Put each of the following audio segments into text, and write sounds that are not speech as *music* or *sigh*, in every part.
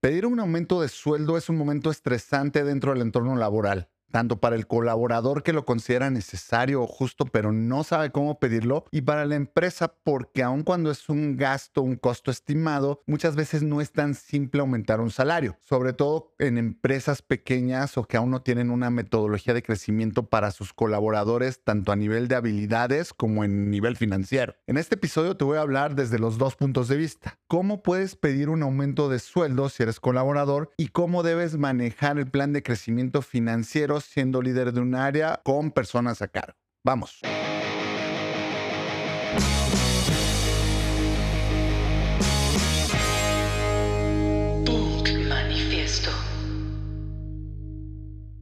Pedir un aumento de sueldo es un momento estresante dentro del entorno laboral tanto para el colaborador que lo considera necesario o justo pero no sabe cómo pedirlo y para la empresa porque aun cuando es un gasto, un costo estimado, muchas veces no es tan simple aumentar un salario, sobre todo en empresas pequeñas o que aún no tienen una metodología de crecimiento para sus colaboradores tanto a nivel de habilidades como en nivel financiero. En este episodio te voy a hablar desde los dos puntos de vista. ¿Cómo puedes pedir un aumento de sueldo si eres colaborador y cómo debes manejar el plan de crecimiento financiero siendo líder de un área con personas a cargo. Vamos.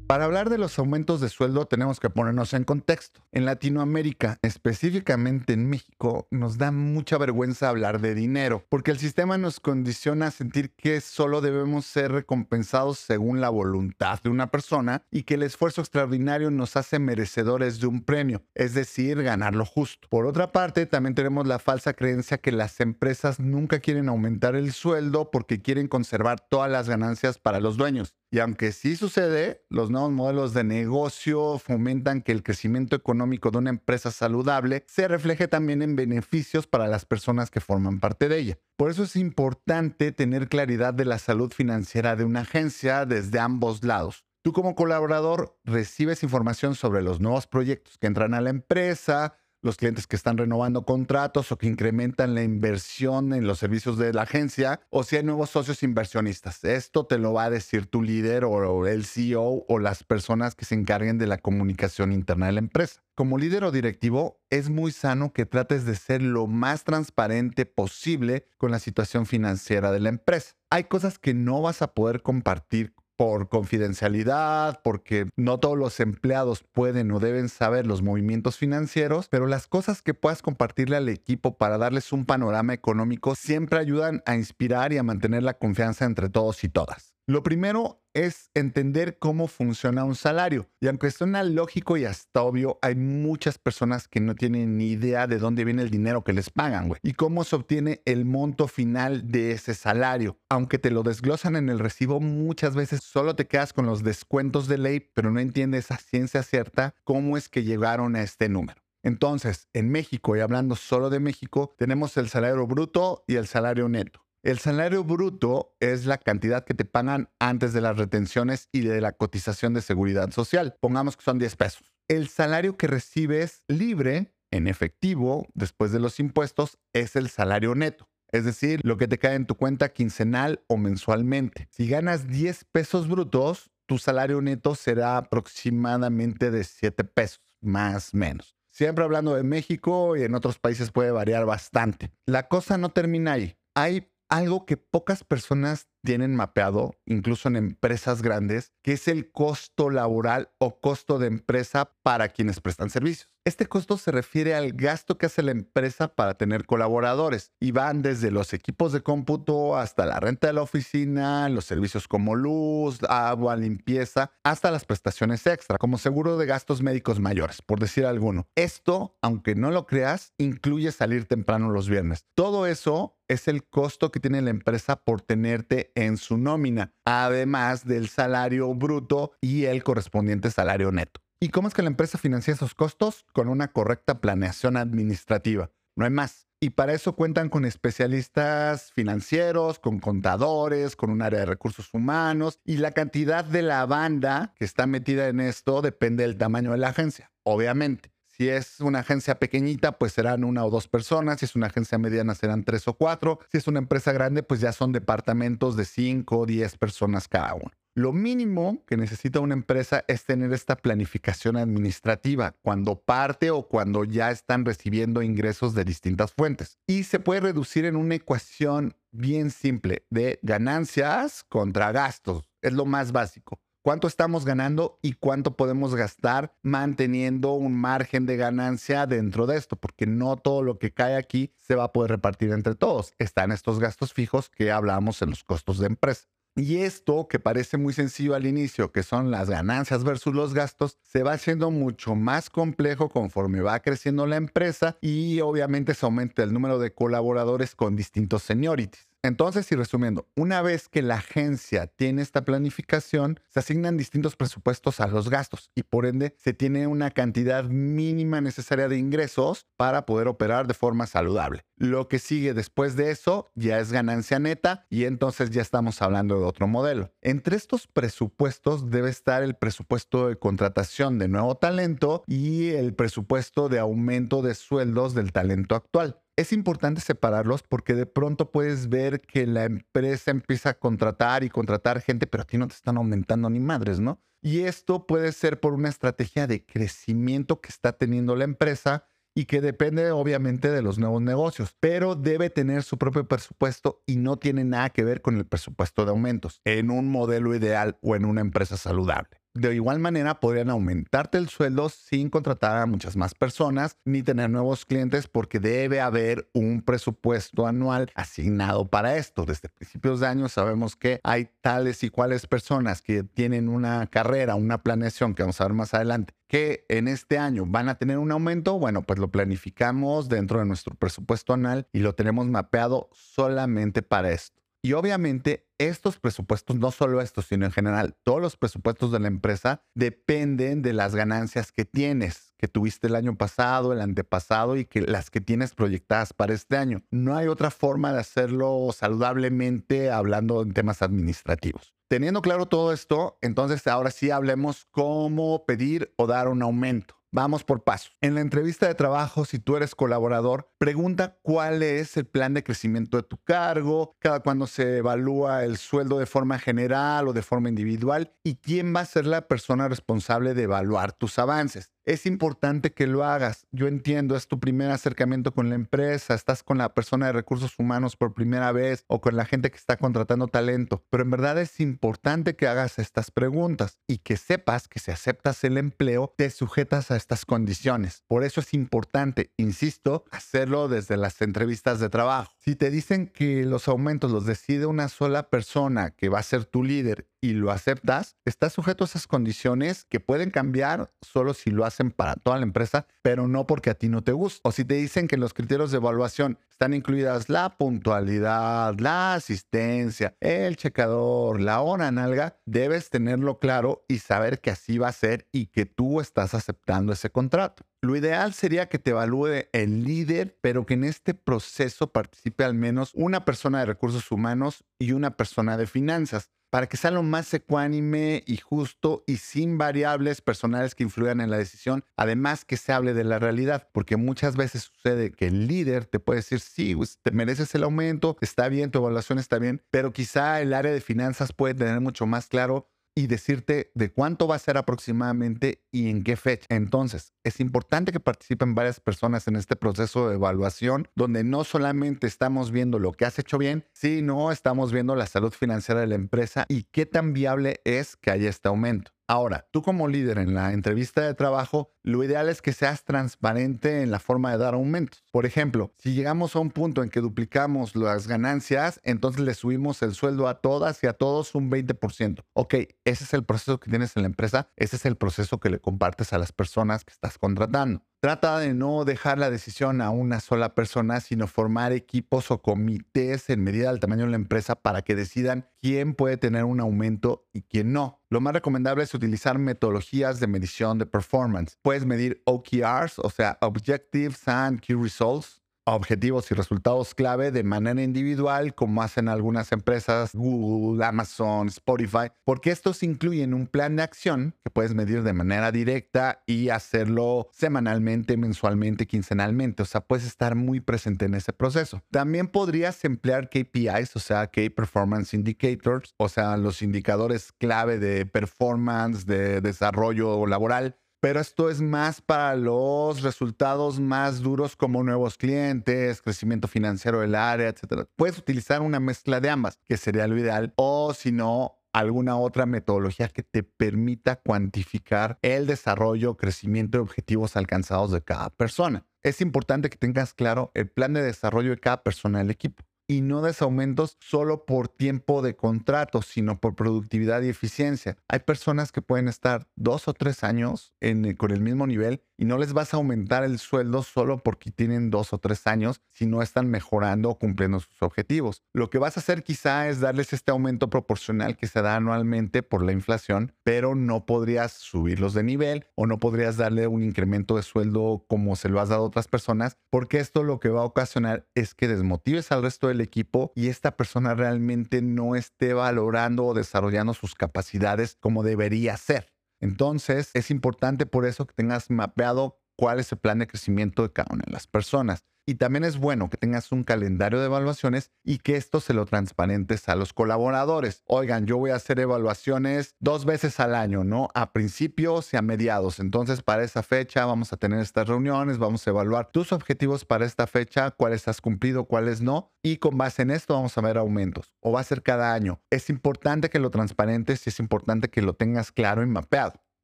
Para hablar de los aumentos de sueldo tenemos que ponernos en contexto. En Latinoamérica, específicamente en México, nos da mucha vergüenza hablar de dinero, porque el sistema nos condiciona a sentir que solo debemos ser recompensados según la voluntad de una persona y que el esfuerzo extraordinario nos hace merecedores de un premio, es decir, ganar lo justo. Por otra parte, también tenemos la falsa creencia que las empresas nunca quieren aumentar el sueldo porque quieren conservar todas las ganancias para los dueños. Y aunque sí sucede, los nuevos modelos de negocio fomentan que el crecimiento económico de una empresa saludable se refleje también en beneficios para las personas que forman parte de ella. Por eso es importante tener claridad de la salud financiera de una agencia desde ambos lados. Tú como colaborador recibes información sobre los nuevos proyectos que entran a la empresa, los clientes que están renovando contratos o que incrementan la inversión en los servicios de la agencia o si hay nuevos socios inversionistas. Esto te lo va a decir tu líder o el CEO o las personas que se encarguen de la comunicación interna de la empresa. Como líder o directivo, es muy sano que trates de ser lo más transparente posible con la situación financiera de la empresa. Hay cosas que no vas a poder compartir por confidencialidad, porque no todos los empleados pueden o deben saber los movimientos financieros, pero las cosas que puedas compartirle al equipo para darles un panorama económico siempre ayudan a inspirar y a mantener la confianza entre todos y todas. Lo primero es entender cómo funciona un salario. Y aunque suena lógico y hasta obvio, hay muchas personas que no tienen ni idea de dónde viene el dinero que les pagan, güey. Y cómo se obtiene el monto final de ese salario. Aunque te lo desglosan en el recibo, muchas veces solo te quedas con los descuentos de ley, pero no entiendes a ciencia cierta cómo es que llegaron a este número. Entonces, en México, y hablando solo de México, tenemos el salario bruto y el salario neto. El salario bruto es la cantidad que te pagan antes de las retenciones y de la cotización de seguridad social. Pongamos que son 10 pesos. El salario que recibes libre, en efectivo, después de los impuestos, es el salario neto. Es decir, lo que te cae en tu cuenta quincenal o mensualmente. Si ganas 10 pesos brutos, tu salario neto será aproximadamente de 7 pesos, más o menos. Siempre hablando de México y en otros países puede variar bastante. La cosa no termina ahí. Hay algo que pocas personas tienen mapeado, incluso en empresas grandes, que es el costo laboral o costo de empresa para quienes prestan servicios. Este costo se refiere al gasto que hace la empresa para tener colaboradores y van desde los equipos de cómputo hasta la renta de la oficina, los servicios como luz, agua, limpieza, hasta las prestaciones extra, como seguro de gastos médicos mayores, por decir alguno. Esto, aunque no lo creas, incluye salir temprano los viernes. Todo eso es el costo que tiene la empresa por tenerte en su nómina, además del salario bruto y el correspondiente salario neto. ¿Y cómo es que la empresa financia esos costos? Con una correcta planeación administrativa. No hay más. Y para eso cuentan con especialistas financieros, con contadores, con un área de recursos humanos y la cantidad de la banda que está metida en esto depende del tamaño de la agencia, obviamente. Si es una agencia pequeñita, pues serán una o dos personas. Si es una agencia mediana, serán tres o cuatro. Si es una empresa grande, pues ya son departamentos de cinco o diez personas cada uno. Lo mínimo que necesita una empresa es tener esta planificación administrativa cuando parte o cuando ya están recibiendo ingresos de distintas fuentes. Y se puede reducir en una ecuación bien simple de ganancias contra gastos. Es lo más básico. ¿Cuánto estamos ganando y cuánto podemos gastar manteniendo un margen de ganancia dentro de esto? Porque no todo lo que cae aquí se va a poder repartir entre todos. Están estos gastos fijos que hablamos en los costos de empresa. Y esto, que parece muy sencillo al inicio, que son las ganancias versus los gastos, se va haciendo mucho más complejo conforme va creciendo la empresa y obviamente se aumenta el número de colaboradores con distintos seniorities. Entonces, y resumiendo, una vez que la agencia tiene esta planificación, se asignan distintos presupuestos a los gastos y por ende se tiene una cantidad mínima necesaria de ingresos para poder operar de forma saludable. Lo que sigue después de eso ya es ganancia neta y entonces ya estamos hablando de otro modelo. Entre estos presupuestos debe estar el presupuesto de contratación de nuevo talento y el presupuesto de aumento de sueldos del talento actual es importante separarlos porque de pronto puedes ver que la empresa empieza a contratar y contratar gente, pero a ti no te están aumentando ni madres, ¿no? Y esto puede ser por una estrategia de crecimiento que está teniendo la empresa y que depende obviamente de los nuevos negocios, pero debe tener su propio presupuesto y no tiene nada que ver con el presupuesto de aumentos en un modelo ideal o en una empresa saludable. De igual manera, podrían aumentarte el sueldo sin contratar a muchas más personas ni tener nuevos clientes porque debe haber un presupuesto anual asignado para esto. Desde principios de año sabemos que hay tales y cuales personas que tienen una carrera, una planeación que vamos a ver más adelante, que en este año van a tener un aumento. Bueno, pues lo planificamos dentro de nuestro presupuesto anual y lo tenemos mapeado solamente para esto. Y obviamente estos presupuestos, no solo estos, sino en general, todos los presupuestos de la empresa dependen de las ganancias que tienes, que tuviste el año pasado, el antepasado y que las que tienes proyectadas para este año. No hay otra forma de hacerlo saludablemente hablando en temas administrativos. Teniendo claro todo esto, entonces ahora sí hablemos cómo pedir o dar un aumento. Vamos por pasos. En la entrevista de trabajo, si tú eres colaborador, pregunta cuál es el plan de crecimiento de tu cargo, cada cuándo se evalúa el sueldo de forma general o de forma individual y quién va a ser la persona responsable de evaluar tus avances es importante que lo hagas. Yo entiendo, es tu primer acercamiento con la empresa, estás con la persona de recursos humanos por primera vez o con la gente que está contratando talento, pero en verdad es importante que hagas estas preguntas y que sepas que si aceptas el empleo, te sujetas a estas condiciones. Por eso es importante, insisto, hacerlo desde las entrevistas de trabajo. Si te dicen que los aumentos los decide una sola persona que va a ser tu líder y lo aceptas, estás sujeto a esas condiciones que pueden cambiar solo si lo para toda la empresa, pero no porque a ti no te gusta. O si te dicen que en los criterios de evaluación están incluidas la puntualidad, la asistencia, el checador, la hora nalga, debes tenerlo claro y saber que así va a ser y que tú estás aceptando ese contrato. Lo ideal sería que te evalúe el líder, pero que en este proceso participe al menos una persona de recursos humanos y una persona de finanzas para que sea lo más ecuánime y justo y sin variables personales que influyan en la decisión, además que se hable de la realidad, porque muchas veces sucede que el líder te puede decir, sí, pues, te mereces el aumento, está bien, tu evaluación está bien, pero quizá el área de finanzas puede tener mucho más claro y decirte de cuánto va a ser aproximadamente y en qué fecha. Entonces, es importante que participen varias personas en este proceso de evaluación, donde no solamente estamos viendo lo que has hecho bien, sino estamos viendo la salud financiera de la empresa y qué tan viable es que haya este aumento. Ahora, tú como líder en la entrevista de trabajo, lo ideal es que seas transparente en la forma de dar aumentos. Por ejemplo, si llegamos a un punto en que duplicamos las ganancias, entonces le subimos el sueldo a todas y a todos un 20%. Ok, ese es el proceso que tienes en la empresa, ese es el proceso que le compartes a las personas que estás contratando. Trata de no dejar la decisión a una sola persona, sino formar equipos o comités en medida del tamaño de la empresa para que decidan quién puede tener un aumento y quién no. Lo más recomendable es utilizar metodologías de medición de performance. Puedes medir OKRs, o sea, Objectives and Key Results, objetivos y resultados clave de manera individual, como hacen algunas empresas, Google, Amazon, Spotify, porque estos incluyen un plan de acción que puedes medir de manera directa y hacerlo semanalmente, mensualmente, quincenalmente. O sea, puedes estar muy presente en ese proceso. También podrías emplear KPIs, o sea, Key Performance Indicators, o sea, los indicadores clave de performance, de desarrollo laboral pero esto es más para los resultados más duros como nuevos clientes, crecimiento financiero del área, etc. Puedes utilizar una mezcla de ambas, que sería lo ideal, o si no, alguna otra metodología que te permita cuantificar el desarrollo, crecimiento y objetivos alcanzados de cada persona. Es importante que tengas claro el plan de desarrollo de cada persona del equipo y no des aumentos solo por tiempo de contrato, sino por productividad y eficiencia. Hay personas que pueden estar dos o tres años con el mismo nivel y no les vas a aumentar el sueldo solo porque tienen dos o tres años si no están mejorando o cumpliendo sus objetivos. Lo que vas a hacer quizá es darles este aumento proporcional que se da anualmente por la inflación, pero no podrías subirlos de nivel o no podrías darle un incremento de sueldo como se lo has dado a otras personas, porque esto lo que va a ocasionar es que desmotives al resto del equipo y esta persona realmente no esté valorando o desarrollando sus capacidades como debería ser. Entonces, es importante por eso que tengas mapeado cuál es el plan de crecimiento de cada una de las personas. Y también es bueno que tengas un calendario de evaluaciones y que esto se lo transparentes a los colaboradores. Oigan, yo voy a hacer evaluaciones dos veces al año, ¿no? A principios y a mediados. Entonces, para esa fecha vamos a tener estas reuniones, vamos a evaluar tus objetivos para esta fecha, cuáles has cumplido, cuáles no. Y con base en esto vamos a ver aumentos. O va a ser cada año. Es importante que lo transparentes y es importante que lo tengas claro y mapeado.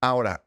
Ahora,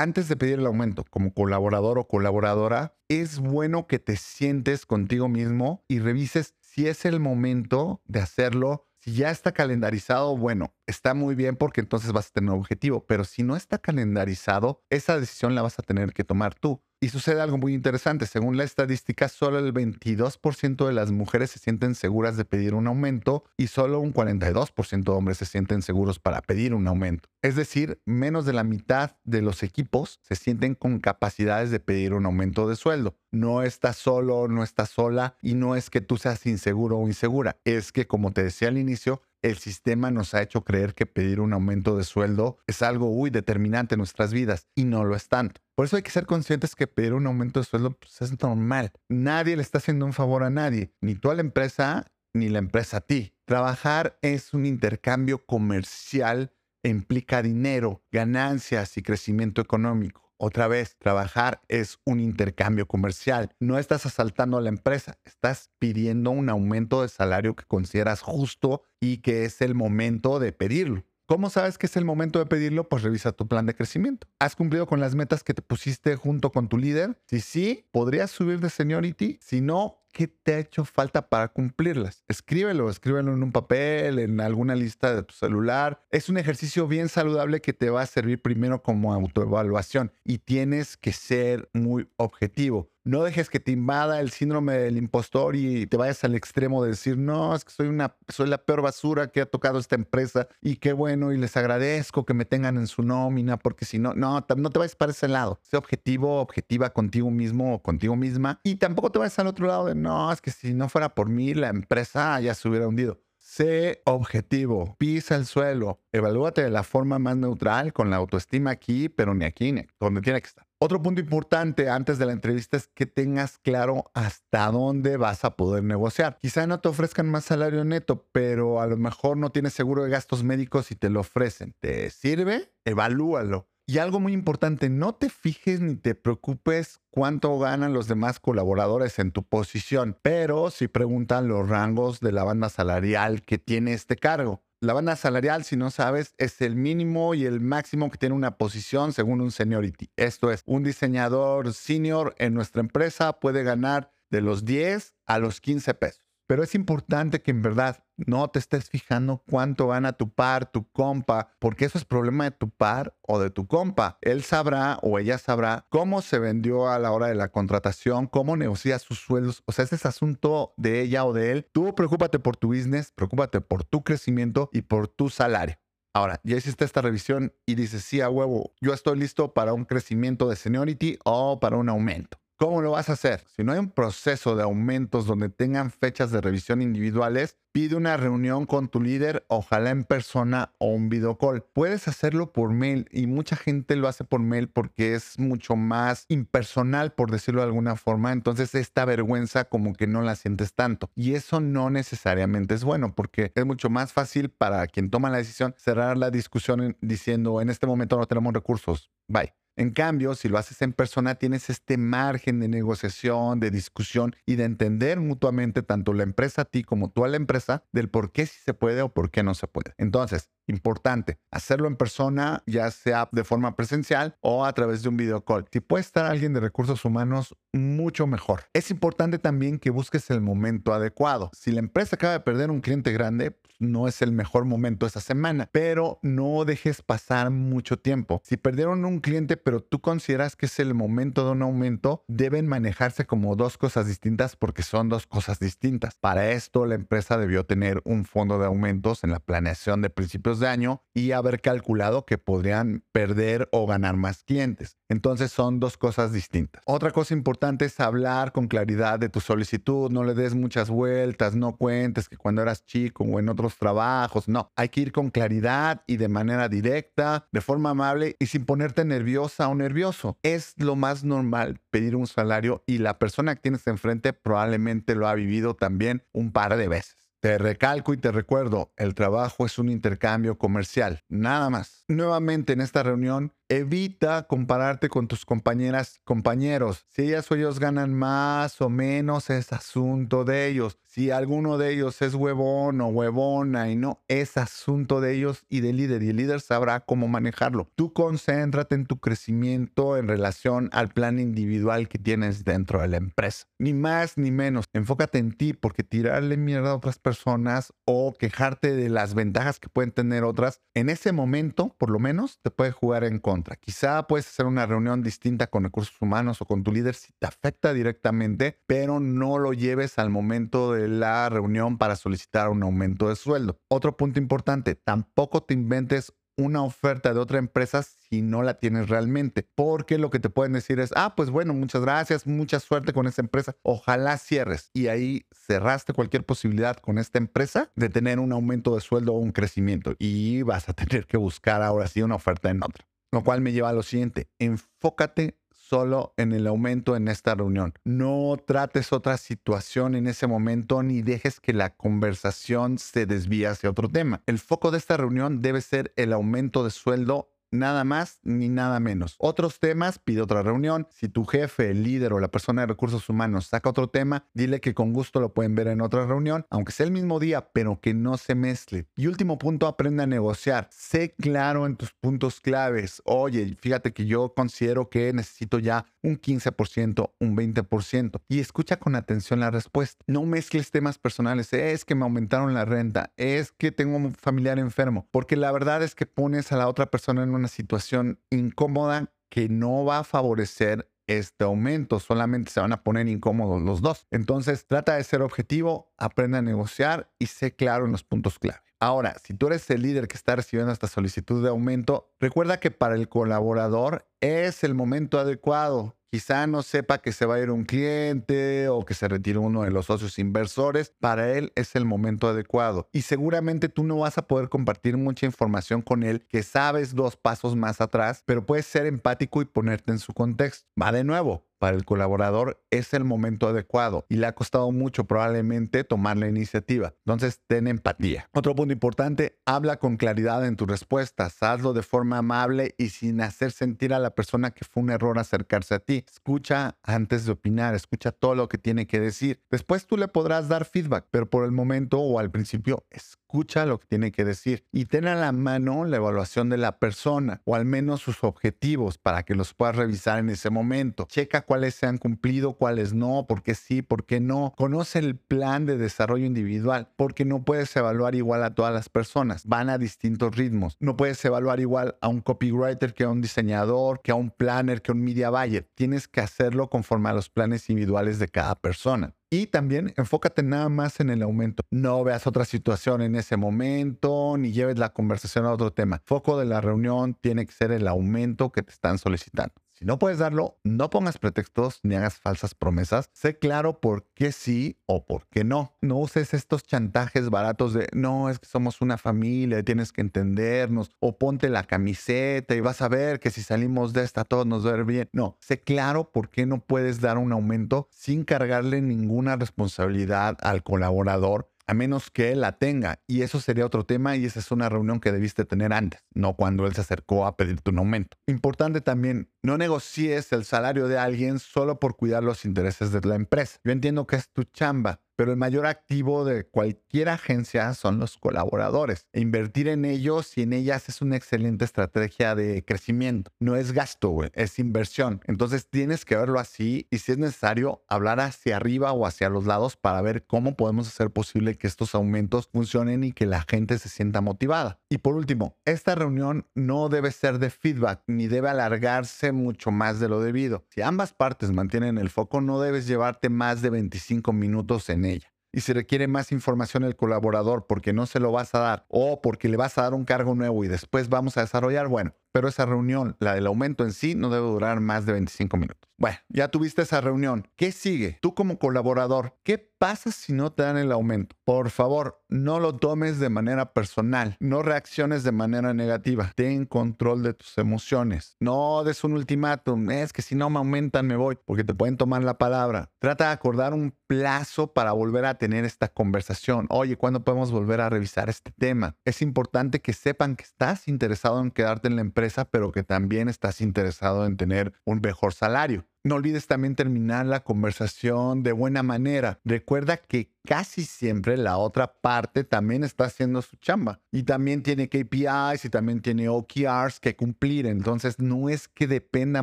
antes de pedir el aumento como colaborador o colaboradora, es bueno que te sientes contigo mismo y revises si es el momento de hacerlo. Si ya está calendarizado, bueno, está muy bien porque entonces vas a tener un objetivo, pero si no está calendarizado, esa decisión la vas a tener que tomar tú. Y sucede algo muy interesante. Según la estadística, solo el 22% de las mujeres se sienten seguras de pedir un aumento y solo un 42% de hombres se sienten seguros para pedir un aumento. Es decir, menos de la mitad de los equipos se sienten con capacidades de pedir un aumento de sueldo. No estás solo, no estás sola y no es que tú seas inseguro o insegura. Es que, como te decía al inicio, el sistema nos ha hecho creer que pedir un aumento de sueldo es algo muy determinante en nuestras vidas y no lo es tanto. Por eso hay que ser conscientes que pedir un aumento de sueldo pues, es normal. Nadie le está haciendo un favor a nadie, ni tú a la empresa, ni la empresa a ti. Trabajar es un intercambio comercial e implica dinero, ganancias y crecimiento económico. Otra vez, trabajar es un intercambio comercial. No estás asaltando a la empresa, estás pidiendo un aumento de salario que consideras justo y que es el momento de pedirlo. ¿Cómo sabes que es el momento de pedirlo? Pues revisa tu plan de crecimiento. ¿Has cumplido con las metas que te pusiste junto con tu líder? Si sí, ¿podrías subir de seniority? Si no, ¿qué te ha hecho falta para cumplirlas? Escríbelo, escríbelo en un papel, en alguna lista de tu celular. Es un ejercicio bien saludable que te va a servir primero como autoevaluación y tienes que ser muy objetivo. No dejes que te invada el síndrome del impostor y te vayas al extremo de decir, no, es que soy, una, soy la peor basura que ha tocado esta empresa y qué bueno y les agradezco que me tengan en su nómina porque si no, no, no te vayas para ese lado. Sé objetivo, objetiva contigo mismo o contigo misma y tampoco te vayas al otro lado de, no, es que si no fuera por mí, la empresa ya se hubiera hundido. Sé objetivo, pisa el suelo, evalúate de la forma más neutral, con la autoestima aquí, pero ni aquí, ni donde tiene que estar. Otro punto importante antes de la entrevista es que tengas claro hasta dónde vas a poder negociar. Quizá no te ofrezcan más salario neto, pero a lo mejor no tienes seguro de gastos médicos y te lo ofrecen. ¿Te sirve? Evalúalo. Y algo muy importante, no te fijes ni te preocupes cuánto ganan los demás colaboradores en tu posición, pero si preguntan los rangos de la banda salarial que tiene este cargo. La banda salarial, si no sabes, es el mínimo y el máximo que tiene una posición según un seniority. Esto es, un diseñador senior en nuestra empresa puede ganar de los 10 a los 15 pesos. Pero es importante que en verdad no te estés fijando cuánto gana tu par, tu compa, porque eso es problema de tu par o de tu compa. Él sabrá o ella sabrá cómo se vendió a la hora de la contratación, cómo negocia sus sueldos. O sea, ese es asunto de ella o de él. Tú preocúpate por tu business, preocúpate por tu crecimiento y por tu salario. Ahora, ya hiciste esta revisión y dices, sí, a huevo, yo estoy listo para un crecimiento de seniority o para un aumento. ¿Cómo lo vas a hacer? Si no hay un proceso de aumentos donde tengan fechas de revisión individuales, pide una reunión con tu líder, ojalá en persona o un video call. Puedes hacerlo por mail y mucha gente lo hace por mail porque es mucho más impersonal, por decirlo de alguna forma. Entonces esta vergüenza como que no la sientes tanto. Y eso no necesariamente es bueno porque es mucho más fácil para quien toma la decisión cerrar la discusión diciendo en este momento no tenemos recursos. Bye. En cambio, si lo haces en persona, tienes este margen de negociación, de discusión y de entender mutuamente tanto la empresa a ti como tú a la empresa del por qué sí se puede o por qué no se puede. Entonces, Importante, hacerlo en persona, ya sea de forma presencial o a través de un video call. Si puede estar alguien de recursos humanos, mucho mejor. Es importante también que busques el momento adecuado. Si la empresa acaba de perder un cliente grande, pues, no es el mejor momento esa semana, pero no dejes pasar mucho tiempo. Si perdieron un cliente, pero tú consideras que es el momento de un aumento, deben manejarse como dos cosas distintas porque son dos cosas distintas. Para esto, la empresa debió tener un fondo de aumentos en la planeación de principios de año y haber calculado que podrían perder o ganar más clientes. Entonces son dos cosas distintas. Otra cosa importante es hablar con claridad de tu solicitud, no le des muchas vueltas, no cuentes que cuando eras chico o en otros trabajos, no, hay que ir con claridad y de manera directa, de forma amable y sin ponerte nerviosa o nervioso. Es lo más normal pedir un salario y la persona que tienes enfrente probablemente lo ha vivido también un par de veces. Te recalco y te recuerdo, el trabajo es un intercambio comercial, nada más. Nuevamente en esta reunión, evita compararte con tus compañeras, compañeros. Si ellas o ellos ganan más o menos, es asunto de ellos. Si alguno de ellos es huevón o huevona y no, es asunto de ellos y del líder. Y el líder sabrá cómo manejarlo. Tú concéntrate en tu crecimiento en relación al plan individual que tienes dentro de la empresa. Ni más ni menos. Enfócate en ti porque tirarle mierda a otras personas o quejarte de las ventajas que pueden tener otras, en ese momento, por lo menos, te puede jugar en contra. Quizá puedes hacer una reunión distinta con recursos humanos o con tu líder si te afecta directamente, pero no lo lleves al momento de la reunión para solicitar un aumento de sueldo. Otro punto importante, tampoco te inventes una oferta de otra empresa si no la tienes realmente. Porque lo que te pueden decir es, ah, pues bueno, muchas gracias, mucha suerte con esa empresa. Ojalá cierres. Y ahí cerraste cualquier posibilidad con esta empresa de tener un aumento de sueldo o un crecimiento. Y vas a tener que buscar ahora sí una oferta en otra. Lo cual me lleva a lo siguiente, enfócate solo en el aumento en esta reunión. No trates otra situación en ese momento ni dejes que la conversación se desvíe hacia otro tema. El foco de esta reunión debe ser el aumento de sueldo nada más ni nada menos. Otros temas, pide otra reunión. Si tu jefe, el líder o la persona de recursos humanos saca otro tema, dile que con gusto lo pueden ver en otra reunión, aunque sea el mismo día, pero que no se mezcle. Y último punto, aprende a negociar. Sé claro en tus puntos claves. Oye, fíjate que yo considero que necesito ya un 15%, un 20%. Y escucha con atención la respuesta. No mezcles temas personales. Es que me aumentaron la renta. Es que tengo un familiar enfermo. Porque la verdad es que pones a la otra persona en una situación incómoda que no va a favorecer este aumento, solamente se van a poner incómodos los dos. Entonces, trata de ser objetivo, aprende a negociar y sé claro en los puntos clave. Ahora, si tú eres el líder que está recibiendo esta solicitud de aumento, recuerda que para el colaborador es el momento adecuado. Quizá no sepa que se va a ir un cliente o que se retire uno de los socios inversores. Para él es el momento adecuado. Y seguramente tú no vas a poder compartir mucha información con él que sabes dos pasos más atrás, pero puedes ser empático y ponerte en su contexto. Va de nuevo para el colaborador es el momento adecuado y le ha costado mucho probablemente tomar la iniciativa. Entonces, ten empatía. Otro punto importante, habla con claridad en tus respuestas, hazlo de forma amable y sin hacer sentir a la persona que fue un error acercarse a ti. Escucha antes de opinar, escucha todo lo que tiene que decir. Después tú le podrás dar feedback, pero por el momento o al principio, escucha lo que tiene que decir y ten a la mano la evaluación de la persona o al menos sus objetivos para que los puedas revisar en ese momento. Checa cuáles se han cumplido, cuáles no, por qué sí, por qué no. Conoce el plan de desarrollo individual porque no puedes evaluar igual a todas las personas. Van a distintos ritmos. No puedes evaluar igual a un copywriter que a un diseñador, que a un planner, que a un media buyer. Tienes que hacerlo conforme a los planes individuales de cada persona. Y también enfócate nada más en el aumento. No veas otra situación en ese momento, ni lleves la conversación a otro tema. Foco de la reunión tiene que ser el aumento que te están solicitando. Si no puedes darlo, no pongas pretextos ni hagas falsas promesas. Sé claro por qué sí o por qué no. No uses estos chantajes baratos de no, es que somos una familia tienes que entendernos. O ponte la camiseta y vas a ver que si salimos de esta todo nos va a bien. No, sé claro por qué no puedes dar un aumento sin cargarle ninguna responsabilidad al colaborador a menos que él la tenga. Y eso sería otro tema y esa es una reunión que debiste tener antes, no cuando él se acercó a pedirte un aumento. Importante también, no negocies el salario de alguien solo por cuidar los intereses de la empresa. Yo entiendo que es tu chamba, pero el mayor activo de cualquier agencia son los colaboradores. Invertir en ellos y en ellas es una excelente estrategia de crecimiento. No es gasto, es inversión. Entonces tienes que verlo así y si es necesario hablar hacia arriba o hacia los lados para ver cómo podemos hacer posible que estos aumentos funcionen y que la gente se sienta motivada. Y por último, esta reunión no debe ser de feedback ni debe alargarse mucho más de lo debido. Si ambas partes mantienen el foco, no debes llevarte más de 25 minutos en ella. Y si requiere más información el colaborador porque no se lo vas a dar o porque le vas a dar un cargo nuevo y después vamos a desarrollar, bueno, pero esa reunión, la del aumento en sí, no debe durar más de 25 minutos. Bueno, ya tuviste esa reunión. ¿Qué sigue? Tú como colaborador, ¿qué pasa si no te dan el aumento? Por favor, no lo tomes de manera personal. No reacciones de manera negativa. Ten control de tus emociones. No des un ultimátum. Es que si no me aumentan me voy, porque te pueden tomar la palabra. Trata de acordar un plazo para volver a tener esta conversación. Oye, ¿cuándo podemos volver a revisar este tema? Es importante que sepan que estás interesado en quedarte en la empresa pero que también estás interesado en tener un mejor salario. No olvides también terminar la conversación de buena manera. Recuerda que casi siempre la otra parte también está haciendo su chamba y también tiene KPIs y también tiene OKRs que cumplir. Entonces no es que dependa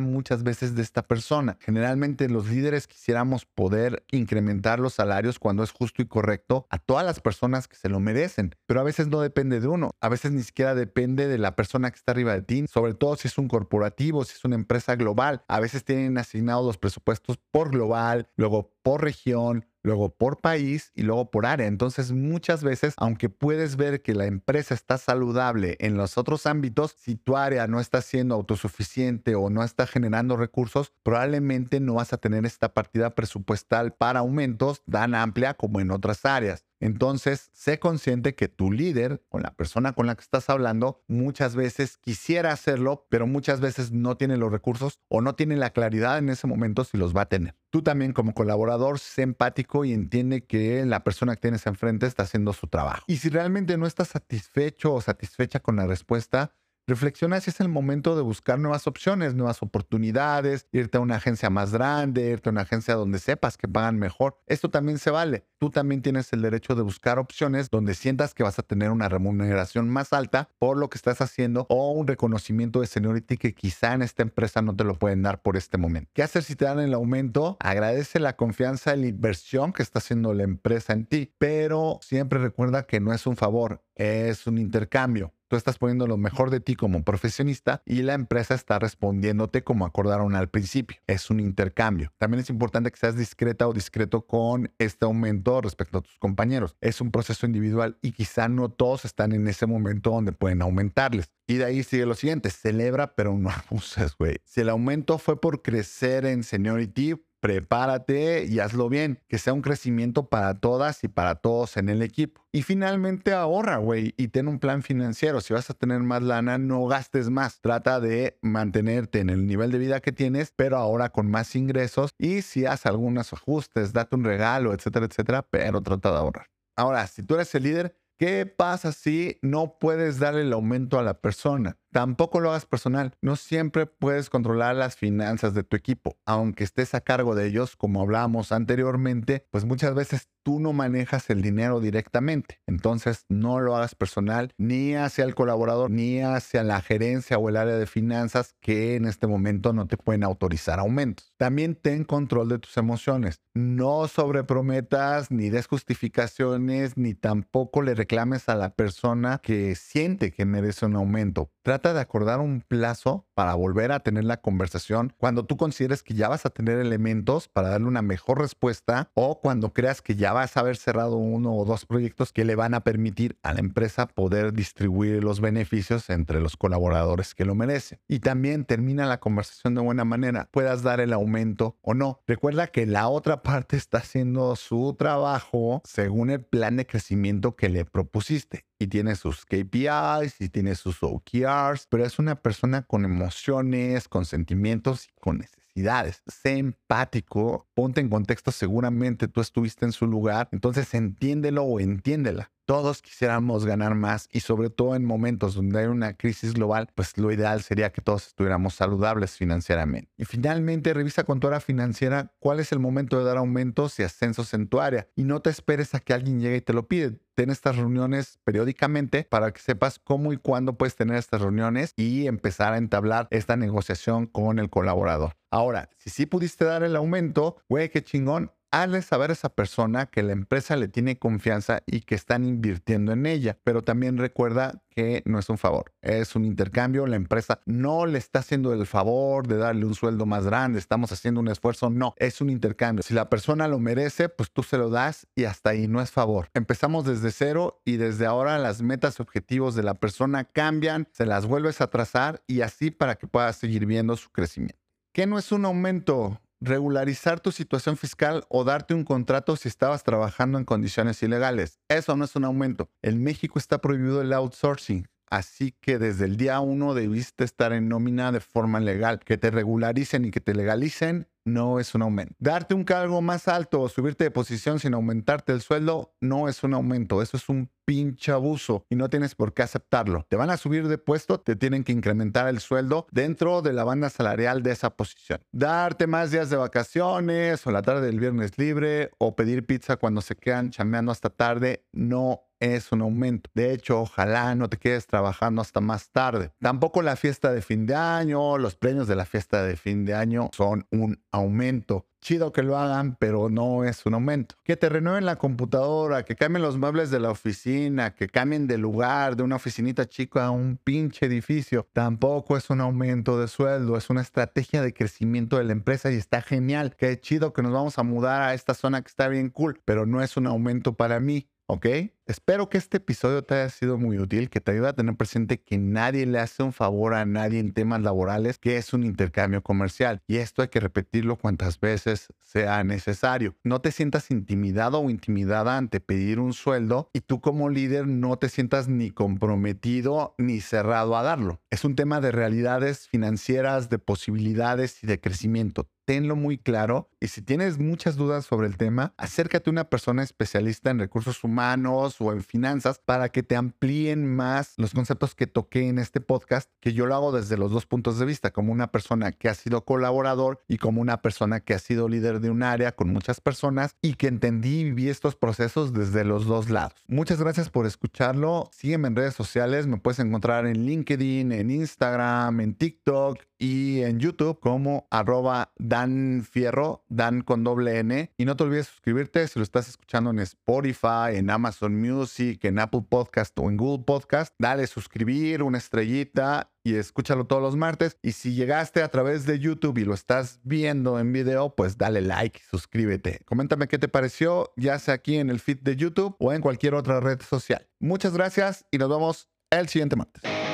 muchas veces de esta persona. Generalmente los líderes quisiéramos poder incrementar los salarios cuando es justo y correcto a todas las personas que se lo merecen, pero a veces no depende de uno. A veces ni siquiera depende de la persona que está arriba de ti, sobre todo si es un corporativo, si es una empresa global. A veces tienen los presupuestos por global, luego por región, luego por país y luego por área. Entonces muchas veces, aunque puedes ver que la empresa está saludable en los otros ámbitos, si tu área no está siendo autosuficiente o no está generando recursos, probablemente no vas a tener esta partida presupuestal para aumentos tan amplia como en otras áreas. Entonces, sé consciente que tu líder o la persona con la que estás hablando muchas veces quisiera hacerlo, pero muchas veces no tiene los recursos o no tiene la claridad en ese momento si los va a tener. Tú también como colaborador, sé empático y entiende que la persona que tienes enfrente está haciendo su trabajo. Y si realmente no estás satisfecho o satisfecha con la respuesta, Reflexiona si es el momento de buscar nuevas opciones, nuevas oportunidades, irte a una agencia más grande, irte a una agencia donde sepas que pagan mejor. Esto también se vale. Tú también tienes el derecho de buscar opciones donde sientas que vas a tener una remuneración más alta por lo que estás haciendo o un reconocimiento de seniority que quizá en esta empresa no te lo pueden dar por este momento. ¿Qué hacer si te dan el aumento? Agradece la confianza y la inversión que está haciendo la empresa en ti, pero siempre recuerda que no es un favor, es un intercambio. Tú estás poniendo lo mejor de ti como profesionista y la empresa está respondiéndote como acordaron al principio. Es un intercambio. También es importante que seas discreta o discreto con este aumento respecto a tus compañeros. Es un proceso individual y quizá no todos están en ese momento donde pueden aumentarles. Y de ahí sigue lo siguiente, celebra pero no *laughs* abuses, güey. Si el aumento fue por crecer en seniority, prepárate y hazlo bien, que sea un crecimiento para todas y para todos en el equipo. Y finalmente ahorra, güey, y ten un plan financiero. Si vas a tener más lana, no gastes más. Trata de mantenerte en el nivel de vida que tienes, pero ahora con más ingresos. Y si haces algunos ajustes, date un regalo, etcétera, etcétera, pero trata de ahorrar. Ahora, si tú eres el líder, ¿Qué pasa si no puedes dar el aumento a la persona? Tampoco lo hagas personal. No siempre puedes controlar las finanzas de tu equipo. Aunque estés a cargo de ellos, como hablábamos anteriormente, pues muchas veces tú no manejas el dinero directamente. Entonces no lo hagas personal ni hacia el colaborador ni hacia la gerencia o el área de finanzas que en este momento no te pueden autorizar aumentos. También ten control de tus emociones. No sobreprometas ni des justificaciones ni tampoco le reclames a la persona que siente que merece un aumento. Trata de acordar un plazo para volver a tener la conversación cuando tú consideres que ya vas a tener elementos para darle una mejor respuesta o cuando creas que ya vas a haber cerrado uno o dos proyectos que le van a permitir a la empresa poder distribuir los beneficios entre los colaboradores que lo merecen. Y también termina la conversación de buena manera, puedas dar el aumento o no. Recuerda que la otra parte está haciendo su trabajo según el plan de crecimiento que le propusiste y tiene sus KPIs y tiene sus OKRs, pero es una persona con emociones, con sentimientos y con necesidades. Sé empático, ponte en contexto, seguramente tú estuviste en su lugar, entonces entiéndelo o entiéndela. Todos quisiéramos ganar más y sobre todo en momentos donde hay una crisis global, pues lo ideal sería que todos estuviéramos saludables financieramente. Y finalmente, revisa con tu área financiera cuál es el momento de dar aumentos y ascensos en tu área y no te esperes a que alguien llegue y te lo pide ten estas reuniones periódicamente para que sepas cómo y cuándo puedes tener estas reuniones y empezar a entablar esta negociación con el colaborador. Ahora, si sí pudiste dar el aumento, güey, qué chingón, hazle saber a esa persona que la empresa le tiene confianza y que están invirtiendo en ella. Pero también recuerda que no es un favor, es un intercambio. La empresa no le está haciendo el favor de darle un sueldo más grande, estamos haciendo un esfuerzo. No, es un intercambio. Si la persona lo merece, pues tú se lo das y hasta ahí no es favor. Empezamos desde cero y desde ahora las metas y objetivos de la persona cambian, se las vuelves a trazar y así para que puedas seguir viendo su crecimiento. ¿Qué no es un aumento? Regularizar tu situación fiscal o darte un contrato si estabas trabajando en condiciones ilegales. Eso no es un aumento. En México está prohibido el outsourcing. Así que desde el día uno debiste estar en nómina de forma legal. Que te regularicen y que te legalicen no es un aumento. Darte un cargo más alto o subirte de posición sin aumentarte el sueldo no es un aumento. Eso es un pinche abuso y no tienes por qué aceptarlo. Te van a subir de puesto, te tienen que incrementar el sueldo dentro de la banda salarial de esa posición. Darte más días de vacaciones o la tarde del viernes libre o pedir pizza cuando se quedan chameando hasta tarde no es un aumento. De hecho, ojalá no te quedes trabajando hasta más tarde. Tampoco la fiesta de fin de año, los premios de la fiesta de fin de año son un aumento. Chido que lo hagan, pero no es un aumento. Que te renueven la computadora, que cambien los muebles de la oficina, que cambien de lugar, de una oficinita chica a un pinche edificio. Tampoco es un aumento de sueldo, es una estrategia de crecimiento de la empresa y está genial. Qué chido que nos vamos a mudar a esta zona que está bien cool, pero no es un aumento para mí. ¿Ok? Espero que este episodio te haya sido muy útil, que te ayude a tener presente que nadie le hace un favor a nadie en temas laborales, que es un intercambio comercial. Y esto hay que repetirlo cuantas veces sea necesario. No te sientas intimidado o intimidada ante pedir un sueldo y tú como líder no te sientas ni comprometido ni cerrado a darlo. Es un tema de realidades financieras, de posibilidades y de crecimiento tenlo muy claro y si tienes muchas dudas sobre el tema, acércate a una persona especialista en recursos humanos o en finanzas para que te amplíen más los conceptos que toqué en este podcast, que yo lo hago desde los dos puntos de vista, como una persona que ha sido colaborador y como una persona que ha sido líder de un área con muchas personas y que entendí y viví estos procesos desde los dos lados. Muchas gracias por escucharlo. Sígueme en redes sociales, me puedes encontrar en LinkedIn, en Instagram, en TikTok y en YouTube como arroba Dan Fierro, Dan con doble N. Y no te olvides suscribirte si lo estás escuchando en Spotify, en Amazon Music, en Apple Podcast o en Google Podcast. Dale suscribir, una estrellita y escúchalo todos los martes. Y si llegaste a través de YouTube y lo estás viendo en video, pues dale like suscríbete. Coméntame qué te pareció, ya sea aquí en el feed de YouTube o en cualquier otra red social. Muchas gracias y nos vemos el siguiente martes.